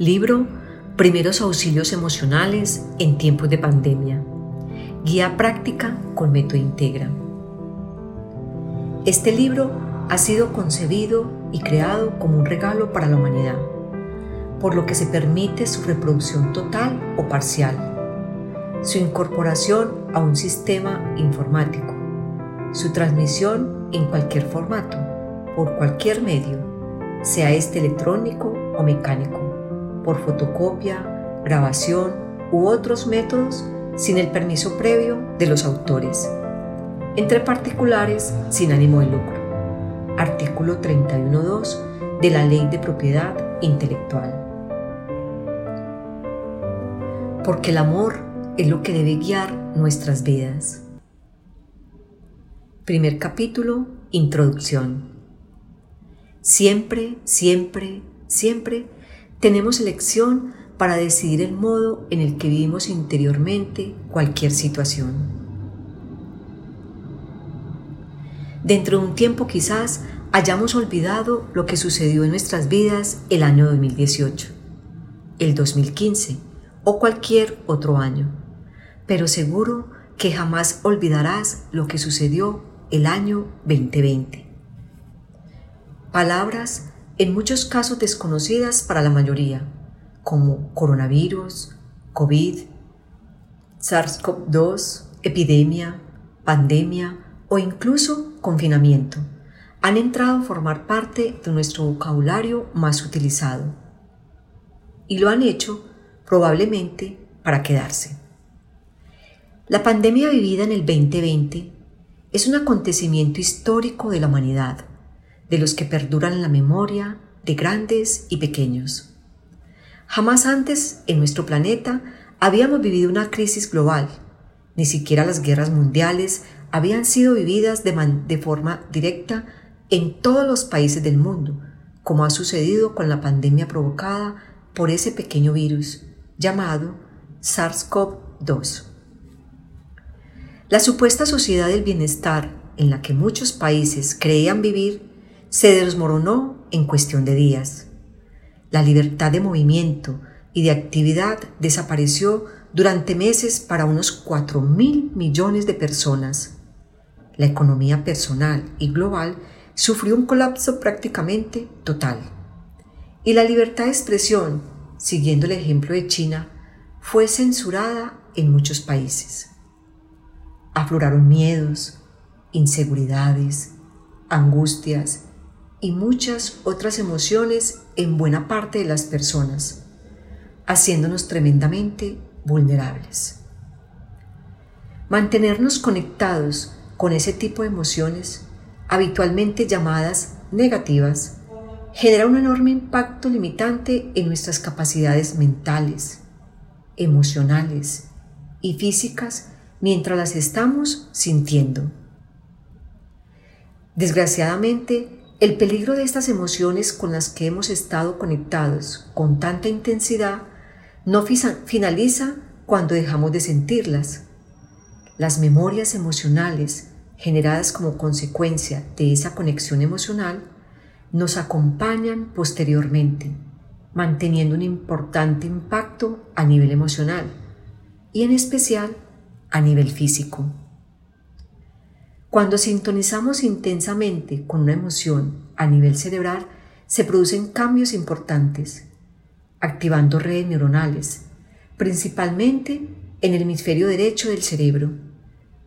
Libro Primeros Auxilios Emocionales en tiempos de pandemia. Guía práctica con Método Integra. Este libro ha sido concebido y creado como un regalo para la humanidad, por lo que se permite su reproducción total o parcial, su incorporación a un sistema informático, su transmisión en cualquier formato, por cualquier medio, sea este electrónico o mecánico por fotocopia, grabación u otros métodos sin el permiso previo de los autores, entre particulares sin ánimo de lucro. Artículo 31.2 de la Ley de Propiedad Intelectual. Porque el amor es lo que debe guiar nuestras vidas. Primer capítulo, Introducción. Siempre, siempre, siempre tenemos elección para decidir el modo en el que vivimos interiormente cualquier situación. Dentro de un tiempo quizás hayamos olvidado lo que sucedió en nuestras vidas el año 2018, el 2015 o cualquier otro año, pero seguro que jamás olvidarás lo que sucedió el año 2020. Palabras en muchos casos desconocidas para la mayoría, como coronavirus, COVID, SARS-CoV-2, epidemia, pandemia o incluso confinamiento, han entrado a formar parte de nuestro vocabulario más utilizado. Y lo han hecho probablemente para quedarse. La pandemia vivida en el 2020 es un acontecimiento histórico de la humanidad de los que perduran la memoria de grandes y pequeños. Jamás antes en nuestro planeta habíamos vivido una crisis global, ni siquiera las guerras mundiales habían sido vividas de, de forma directa en todos los países del mundo, como ha sucedido con la pandemia provocada por ese pequeño virus llamado SARS-CoV-2. La supuesta sociedad del bienestar en la que muchos países creían vivir se desmoronó en cuestión de días. La libertad de movimiento y de actividad desapareció durante meses para unos 4 mil millones de personas. La economía personal y global sufrió un colapso prácticamente total. Y la libertad de expresión, siguiendo el ejemplo de China, fue censurada en muchos países. Afloraron miedos, inseguridades, angustias y muchas otras emociones en buena parte de las personas, haciéndonos tremendamente vulnerables. Mantenernos conectados con ese tipo de emociones, habitualmente llamadas negativas, genera un enorme impacto limitante en nuestras capacidades mentales, emocionales y físicas mientras las estamos sintiendo. Desgraciadamente, el peligro de estas emociones con las que hemos estado conectados con tanta intensidad no finaliza cuando dejamos de sentirlas. Las memorias emocionales generadas como consecuencia de esa conexión emocional nos acompañan posteriormente, manteniendo un importante impacto a nivel emocional y en especial a nivel físico. Cuando sintonizamos intensamente con una emoción a nivel cerebral, se producen cambios importantes, activando redes neuronales, principalmente en el hemisferio derecho del cerebro,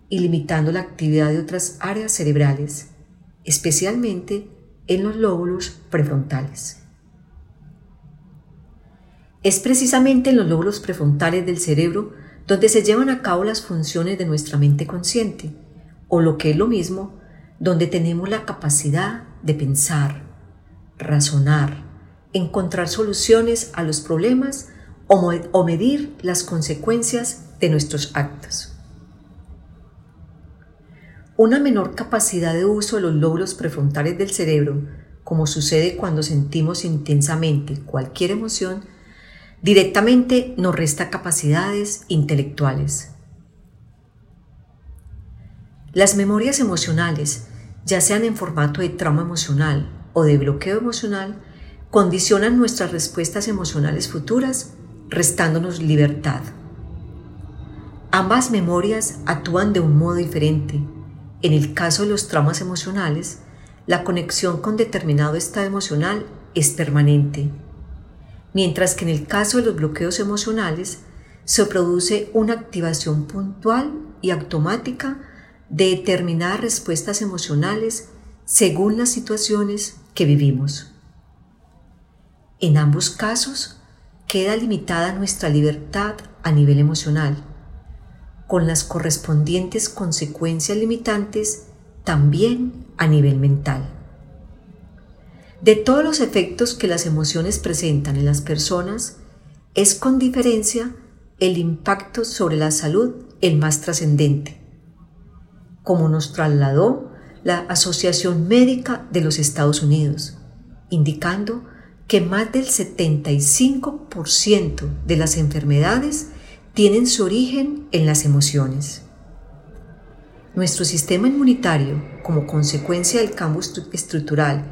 y limitando la actividad de otras áreas cerebrales, especialmente en los lóbulos prefrontales. Es precisamente en los lóbulos prefrontales del cerebro donde se llevan a cabo las funciones de nuestra mente consciente, o lo que es lo mismo, donde tenemos la capacidad de pensar, razonar, encontrar soluciones a los problemas o, medir las consecuencias de nuestros actos. Una menor capacidad de uso de los lóbulos prefrontales del cerebro, como sucede cuando sentimos intensamente cualquier emoción, directamente nos resta capacidades intelectuales. Las memorias emocionales, ya sean en formato de trauma emocional o de bloqueo emocional, condicionan nuestras respuestas emocionales futuras, restándonos libertad. Ambas memorias actúan de un modo diferente. En el caso de los traumas emocionales, la conexión con determinado estado emocional es permanente, mientras que en el caso de los bloqueos emocionales se produce una activación puntual y automática de determinadas respuestas emocionales según las situaciones que vivimos. En ambos casos, queda limitada nuestra libertad a nivel emocional, con las correspondientes consecuencias limitantes también a nivel mental. De todos los efectos que las emociones presentan en las personas, es con diferencia el impacto sobre la salud el más trascendente, como nos trasladó la Asociación Médica de los Estados Unidos, indicando que más del 75% de las enfermedades tienen su origen en las emociones. Nuestro sistema inmunitario, como consecuencia del cambio estructural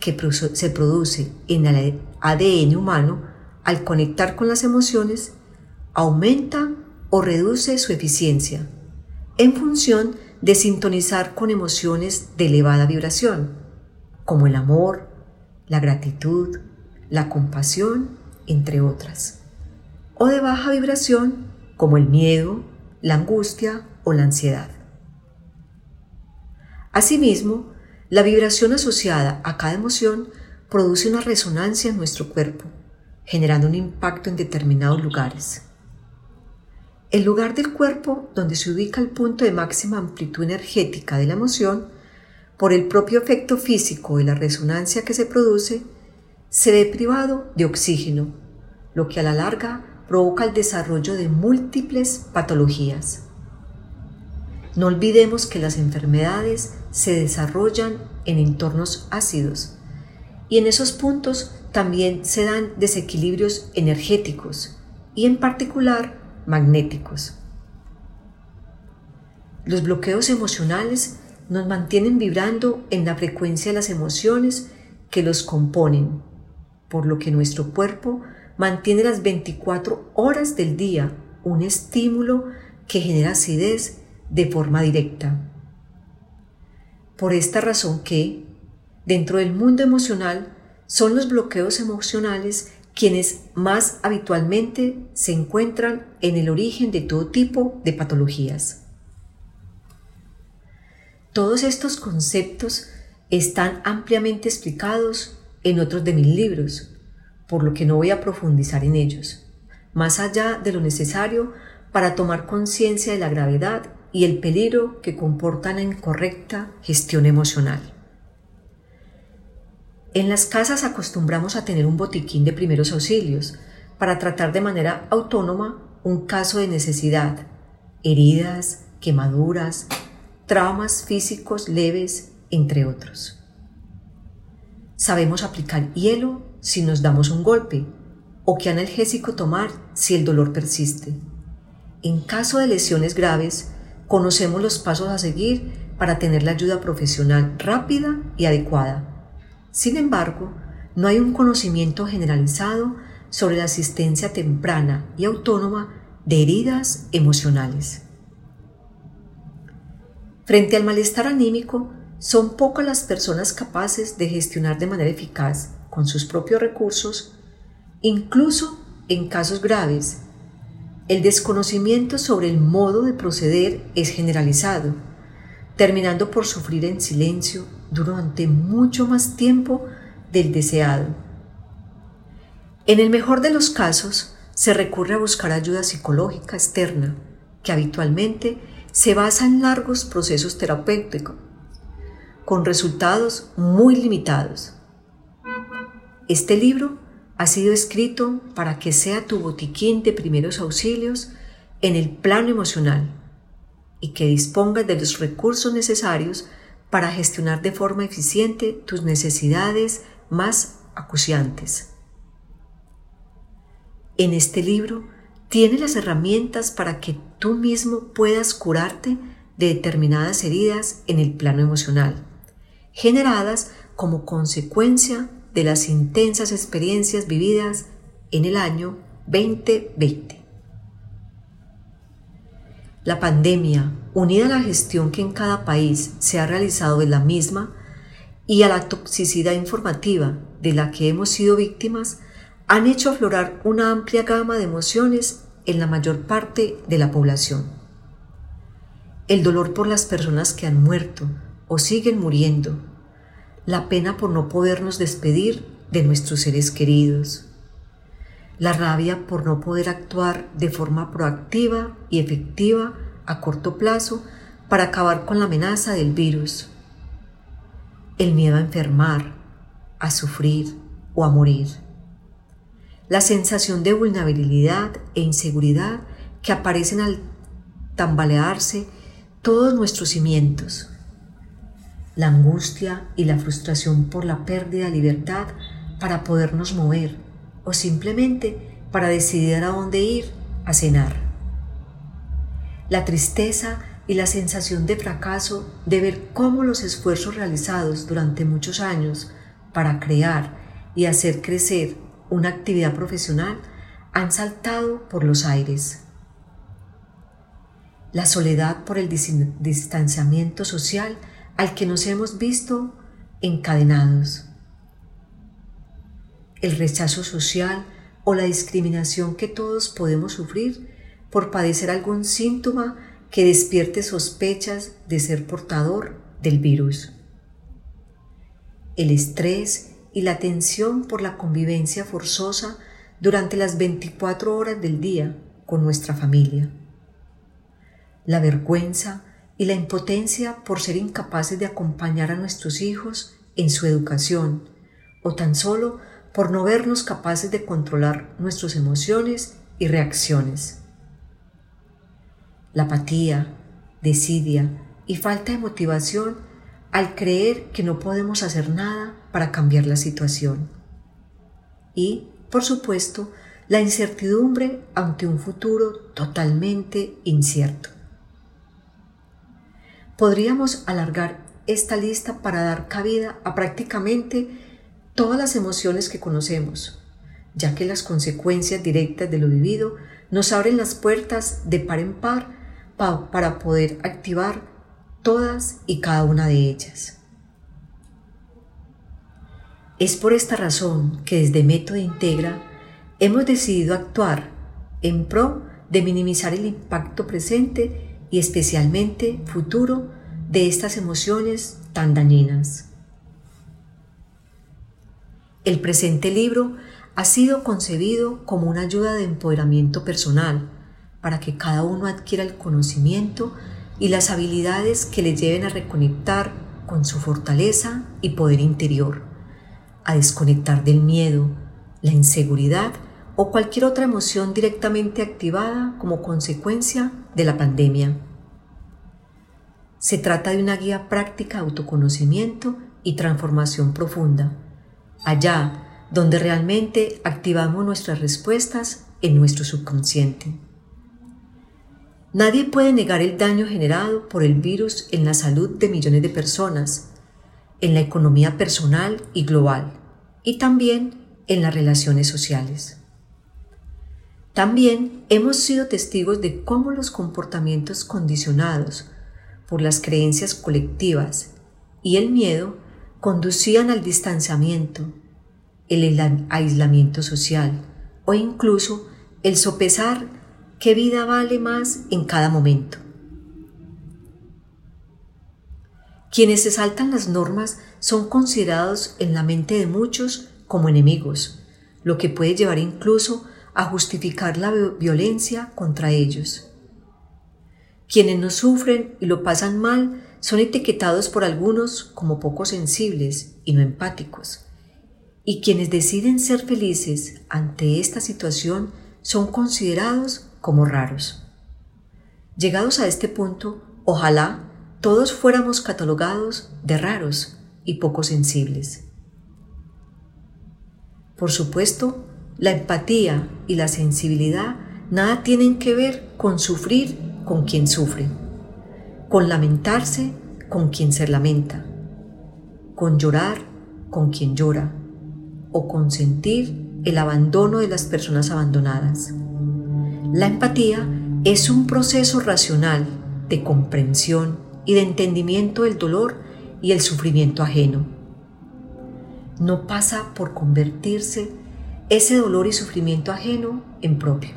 que se produce en el ADN humano al conectar con las emociones, aumenta o reduce su eficiencia en función de sintonizar con emociones de elevada vibración, como el amor, la gratitud, la compasión, entre otras, o de baja vibración, como el miedo, la angustia o la ansiedad. Asimismo, la vibración asociada a cada emoción produce una resonancia en nuestro cuerpo, generando un impacto en determinados lugares. El lugar del cuerpo donde se ubica el punto de máxima amplitud energética de la emoción, por el propio efecto físico de la resonancia que se produce, se ve privado de oxígeno, lo que a la larga provoca el desarrollo de múltiples patologías. No olvidemos que las enfermedades se desarrollan en entornos ácidos y en esos puntos también se dan desequilibrios energéticos y en particular magnéticos. Los bloqueos emocionales nos mantienen vibrando en la frecuencia de las emociones que los componen, por lo que nuestro cuerpo mantiene las 24 horas del día un estímulo que genera acidez de forma directa. Por esta razón que, dentro del mundo emocional, son los bloqueos emocionales quienes más habitualmente se encuentran en el origen de todo tipo de patologías. Todos estos conceptos están ampliamente explicados en otros de mis libros, por lo que no voy a profundizar en ellos, más allá de lo necesario para tomar conciencia de la gravedad y el peligro que comporta la incorrecta gestión emocional. En las casas acostumbramos a tener un botiquín de primeros auxilios para tratar de manera autónoma un caso de necesidad, heridas, quemaduras, traumas físicos leves, entre otros. Sabemos aplicar hielo si nos damos un golpe o qué analgésico tomar si el dolor persiste. En caso de lesiones graves, conocemos los pasos a seguir para tener la ayuda profesional rápida y adecuada sin embargo, no hay un conocimiento generalizado sobre la asistencia temprana y autónoma de heridas emocionales. Frente al malestar anímico, son pocas las personas capaces de gestionar de manera eficaz, con sus propios recursos, incluso en casos graves. El desconocimiento sobre el modo de proceder es generalizado, terminando por sufrir en silencio durante mucho más tiempo del deseado. En el mejor de los casos, se recurre a buscar ayuda psicológica externa, que habitualmente se basa en largos procesos terapéuticos, con resultados muy limitados. Este libro ha sido escrito para que sea tu botiquín de primeros auxilios en el plano emocional y que dispongas de los recursos necesarios para gestionar de forma eficiente tus necesidades más acuciantes. En este libro tiene las herramientas para que tú mismo puedas curarte de determinadas heridas en el plano emocional, generadas como consecuencia de las intensas experiencias vividas en el año 2020. La pandemia, unida a la gestión que en cada país se ha realizado de la misma y a la toxicidad informativa de la que hemos sido víctimas, han hecho aflorar una amplia gama de emociones en la mayor parte de la población. El dolor por las personas que han muerto o siguen muriendo, la pena por no podernos despedir de nuestros seres queridos, la rabia por no poder actuar de forma proactiva y efectiva a corto plazo para acabar con la amenaza del virus, el miedo a enfermar, a sufrir o a morir, la sensación de vulnerabilidad e inseguridad que aparecen al tambalearse todos nuestros cimientos, la angustia y la frustración por la pérdida de libertad para podernos mover o simplemente para decidir a dónde ir a cenar. La tristeza y la sensación de fracaso de ver cómo los esfuerzos realizados durante muchos años para crear y hacer crecer una actividad profesional han saltado por los aires. La soledad por el distanciamiento social al que nos hemos visto encadenados. El rechazo social o la discriminación que todos podemos sufrir por padecer algún síntoma que despierte sospechas de ser portador del virus. El estrés y la tensión por la convivencia forzosa durante las 24 horas del día con nuestra familia. La vergüenza y la impotencia por ser incapaces de acompañar a nuestros hijos en su educación o tan solo por no vernos capaces de controlar nuestras emociones y reacciones. La apatía, desidia y falta de motivación al creer que no podemos hacer nada para cambiar la situación. Y, por supuesto, la incertidumbre ante un futuro totalmente incierto. Podríamos alargar esta lista para dar cabida a prácticamente todas las emociones que conocemos, ya que las consecuencias directas de lo vivido nos abren las puertas de par en par para poder activar todas y cada una de ellas. Es por esta razón que desde Método Integra hemos decidido actuar en pro de minimizar el impacto presente y especialmente futuro de estas emociones tan dañinas. El presente libro ha sido concebido como una ayuda de empoderamiento personal para que cada uno adquiera el conocimiento y las habilidades que le lleven a reconectar con su fortaleza y poder interior, a desconectar del miedo, la inseguridad o cualquier otra emoción directamente activada como consecuencia de la pandemia. Se trata de una guía práctica de autoconocimiento y transformación profunda, allá donde realmente activamos nuestras respuestas en nuestro subconsciente. Nadie puede negar el daño generado por el virus en la salud de millones de personas, en la economía personal y global, y también en las relaciones sociales. También hemos sido testigos de cómo los comportamientos condicionados por las creencias colectivas y el miedo conducían al distanciamiento, el aislamiento social o incluso el sopesar qué vida vale más en cada momento. Quienes se saltan las normas son considerados en la mente de muchos como enemigos, lo que puede llevar incluso a justificar la violencia contra ellos. Quienes no sufren y lo pasan mal son etiquetados por algunos como poco sensibles y no empáticos. Y quienes deciden ser felices ante esta situación son considerados como raros. Llegados a este punto, ojalá todos fuéramos catalogados de raros y poco sensibles. Por supuesto, la empatía y la sensibilidad nada tienen que ver con sufrir con quien sufre, con lamentarse con quien se lamenta, con llorar con quien llora, o consentir el abandono de las personas abandonadas. La empatía es un proceso racional de comprensión y de entendimiento del dolor y el sufrimiento ajeno. No pasa por convertirse ese dolor y sufrimiento ajeno en propio.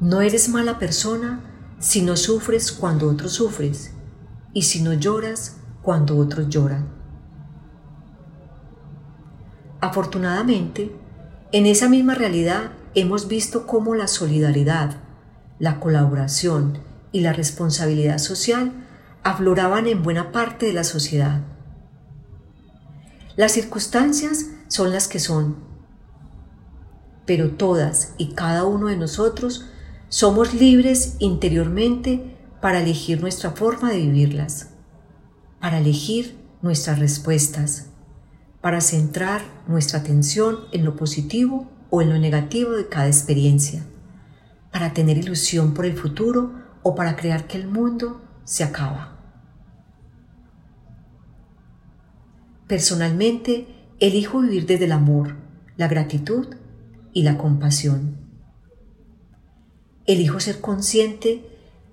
No eres mala persona si no sufres cuando otros sufres y si no lloras cuando otros lloran. Afortunadamente, en esa misma realidad hemos visto cómo la solidaridad, la colaboración y la responsabilidad social afloraban en buena parte de la sociedad. Las circunstancias son las que son, pero todas y cada uno de nosotros somos libres interiormente para elegir nuestra forma de vivirlas, para elegir nuestras respuestas, para centrar nuestra atención en lo positivo o en lo negativo de cada experiencia, para tener ilusión por el futuro o para crear que el mundo se acaba. Personalmente, elijo vivir desde el amor, la gratitud y la compasión. Elijo ser consciente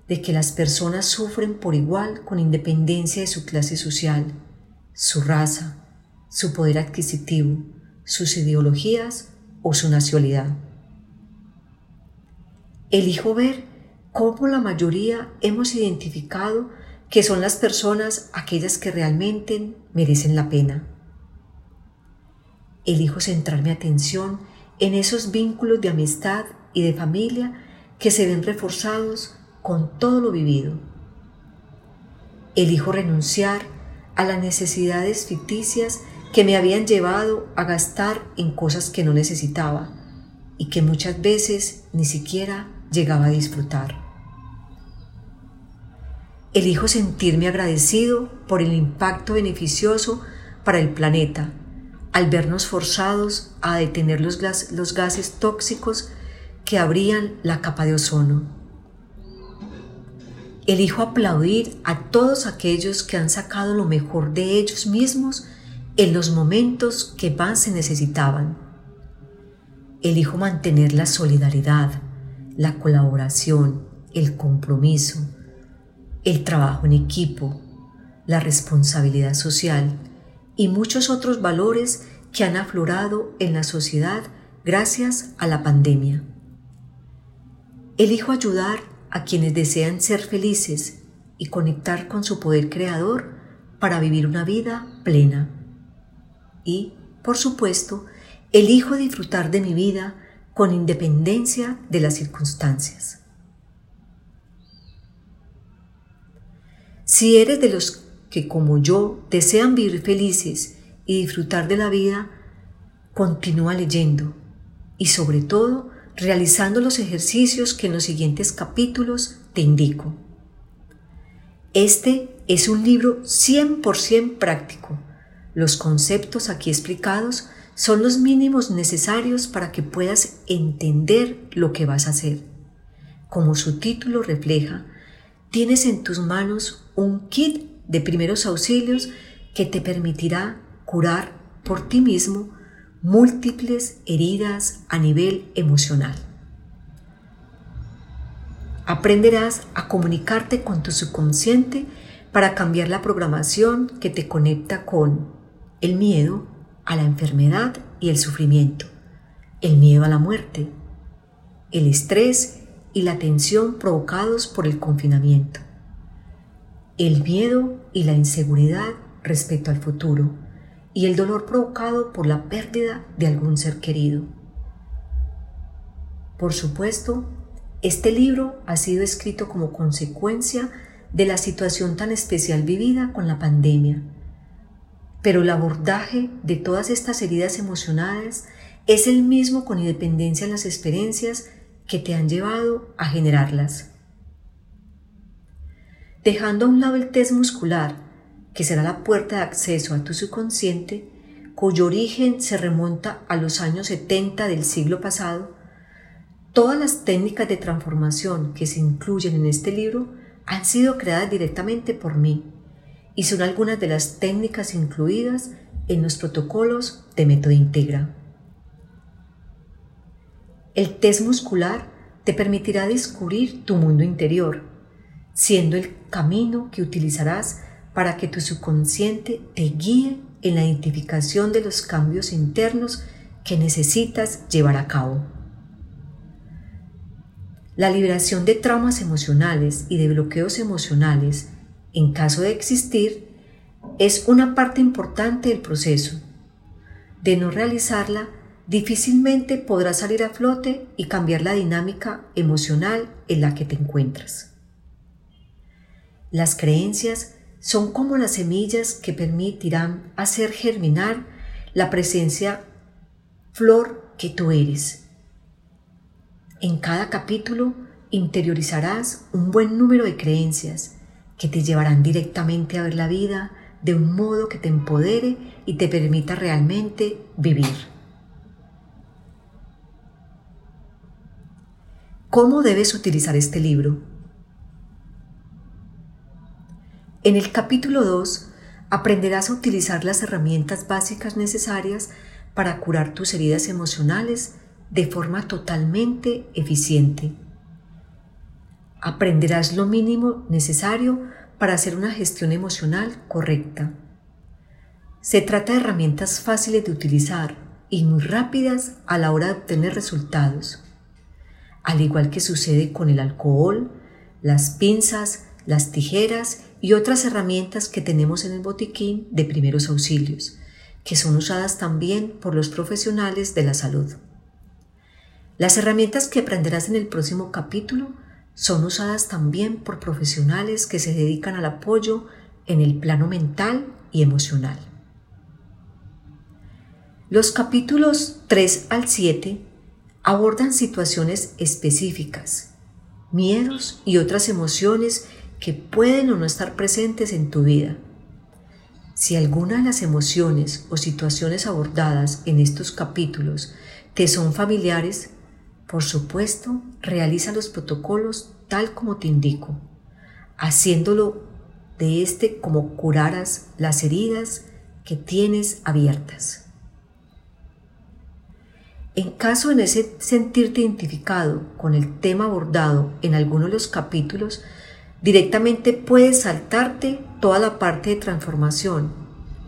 de que las personas sufren por igual con independencia de su clase social, su raza, su poder adquisitivo, sus ideologías o su nacionalidad. Elijo ver cómo la mayoría hemos identificado que son las personas aquellas que realmente merecen la pena. Elijo centrar mi atención en esos vínculos de amistad y de familia que se ven reforzados con todo lo vivido. Elijo renunciar a las necesidades ficticias que me habían llevado a gastar en cosas que no necesitaba y que muchas veces ni siquiera llegaba a disfrutar. Elijo sentirme agradecido por el impacto beneficioso para el planeta al vernos forzados a detener los, gases tóxicos que abrían la capa de ozono. Elijo aplaudir a todos aquellos que han sacado lo mejor de ellos mismos en los momentos que más se necesitaban. Elijo mantener la solidaridad, la colaboración, el compromiso, el trabajo en equipo, la responsabilidad social y muchos otros valores que han aflorado en la sociedad gracias a la pandemia. Elijo ayudar a quienes desean ser felices y conectar con su poder creador para vivir una vida plena. Y, por supuesto, elijo disfrutar de mi vida con independencia de las circunstancias. Si eres de los que como yo desean vivir felices y disfrutar de la vida, continúa leyendo y sobre todo realizando los ejercicios que en los siguientes capítulos te indico. Este es un libro 100% práctico. Los conceptos aquí explicados son los mínimos necesarios para que puedas entender lo que vas a hacer. Como su título refleja, tienes en tus manos un kit de primeros auxilios que te permitirá curar por ti mismo múltiples heridas a nivel emocional. Aprenderás a comunicarte con tu subconsciente para cambiar la programación que te conecta con el miedo a la enfermedad y el sufrimiento, el miedo a la muerte, el estrés y la tensión provocados por el confinamiento, el miedo y la inseguridad respecto al futuro y el dolor provocado por la pérdida de algún ser querido. Por supuesto, este libro ha sido escrito como consecuencia de la situación tan especial vivida con la pandemia, pero el abordaje de todas estas heridas emocionales es el mismo con independencia de las experiencias que te han llevado a generarlas. Dejando a un lado el test muscular, que será la puerta de acceso a tu subconsciente, cuyo origen se remonta a los años 70 del siglo pasado, todas las técnicas de transformación que se incluyen en este libro han sido creadas directamente por mí y son algunas de las técnicas incluidas en los protocolos de método integra. El test muscular te permitirá descubrir tu mundo interior, siendo el camino que utilizarás para que tu subconsciente te guíe en la identificación de los cambios internos que necesitas llevar a cabo. La liberación de traumas emocionales y de bloqueos emocionales, en caso de existir, es una parte importante del proceso. De no realizarla, difícilmente podrás salir a flote y cambiar la dinámica emocional en la que te encuentras. Las creencias son como las semillas que permitirán hacer germinar la presencia flor que tú eres. En cada capítulo interiorizarás un buen número de creencias que te llevarán directamente a ver la vida de un modo que te empodere y te permita realmente vivir. ¿Cómo debes utilizar este libro? En el capítulo 2 aprenderás a utilizar las herramientas básicas necesarias para curar tus heridas emocionales de forma totalmente eficiente. Aprenderás lo mínimo necesario para hacer una gestión emocional correcta. Se trata de herramientas fáciles de utilizar y muy rápidas a la hora de obtener resultados al igual que sucede con el alcohol, las pinzas, las tijeras y otras herramientas que tenemos en el botiquín de primeros auxilios, que son usadas también por los profesionales de la salud. Las herramientas que aprenderás en el próximo capítulo son usadas también por profesionales que se dedican al apoyo en el plano mental y emocional. Los capítulos 3 al 7 abordan situaciones específicas, miedos y otras emociones que pueden o no estar presentes en tu vida. Si alguna de las emociones o situaciones abordadas en estos capítulos te son familiares, por supuesto, realiza los protocolos tal como te indico, haciéndolo de este como curaras las heridas que tienes abiertas. En caso de sentirte identificado con el tema abordado en alguno de los capítulos, directamente puedes saltarte toda la parte de transformación,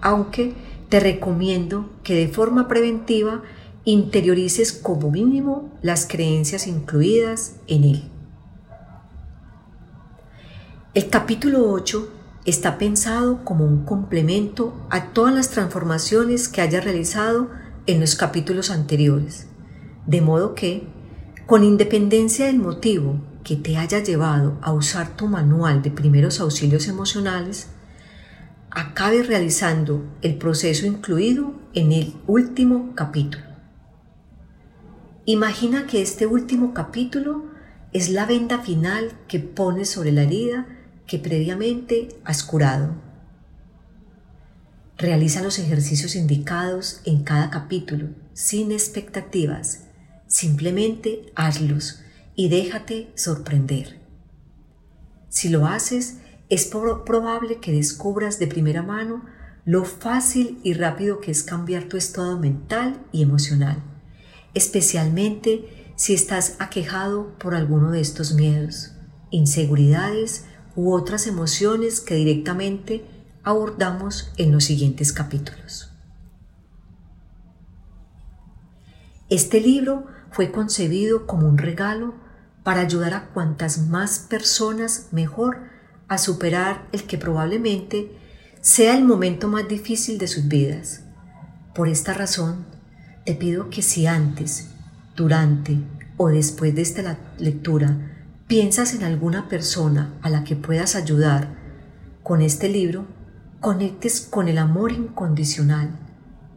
aunque te recomiendo que de forma preventiva interiorices como mínimo las creencias incluidas en él. El capítulo 8 está pensado como un complemento a todas las transformaciones que haya realizado en los capítulos anteriores, de modo que, con independencia del motivo que te haya llevado a usar tu manual de primeros auxilios emocionales, acabes realizando el proceso incluido en el último capítulo. Imagina que este último capítulo es la venda final que pones sobre la herida que previamente has curado. Realiza los ejercicios indicados en cada capítulo sin expectativas. Simplemente hazlos y déjate sorprender. Si lo haces, es probable que descubras de primera mano lo fácil y rápido que es cambiar tu estado mental y emocional, especialmente si estás aquejado por alguno de estos miedos, inseguridades u otras emociones que directamente abordamos en los siguientes capítulos. Este libro fue concebido como un regalo para ayudar a cuantas más personas mejor a superar el que probablemente sea el momento más difícil de sus vidas. Por esta razón, te pido que si antes, durante o después de esta lectura piensas en alguna persona a la que puedas ayudar con este libro, conectes con el amor incondicional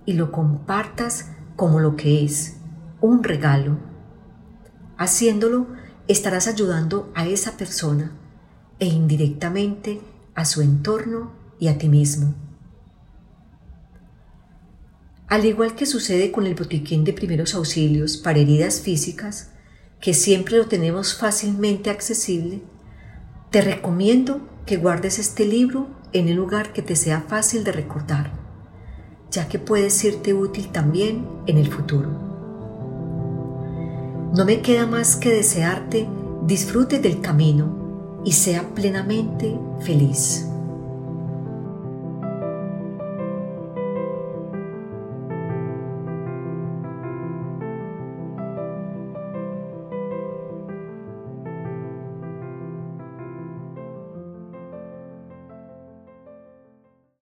y lo compartas como lo que es, un regalo. Haciéndolo, estarás ayudando a esa persona e indirectamente a su entorno y a ti mismo. Al igual que sucede con el botiquín de primeros auxilios para heridas físicas, que siempre lo tenemos fácilmente accesible, te recomiendo que guardes este libro en el lugar que te sea fácil de recordar. ya que puede serte útil también en el futuro. No me queda más que desearte disfrutes del camino y sea plenamente feliz.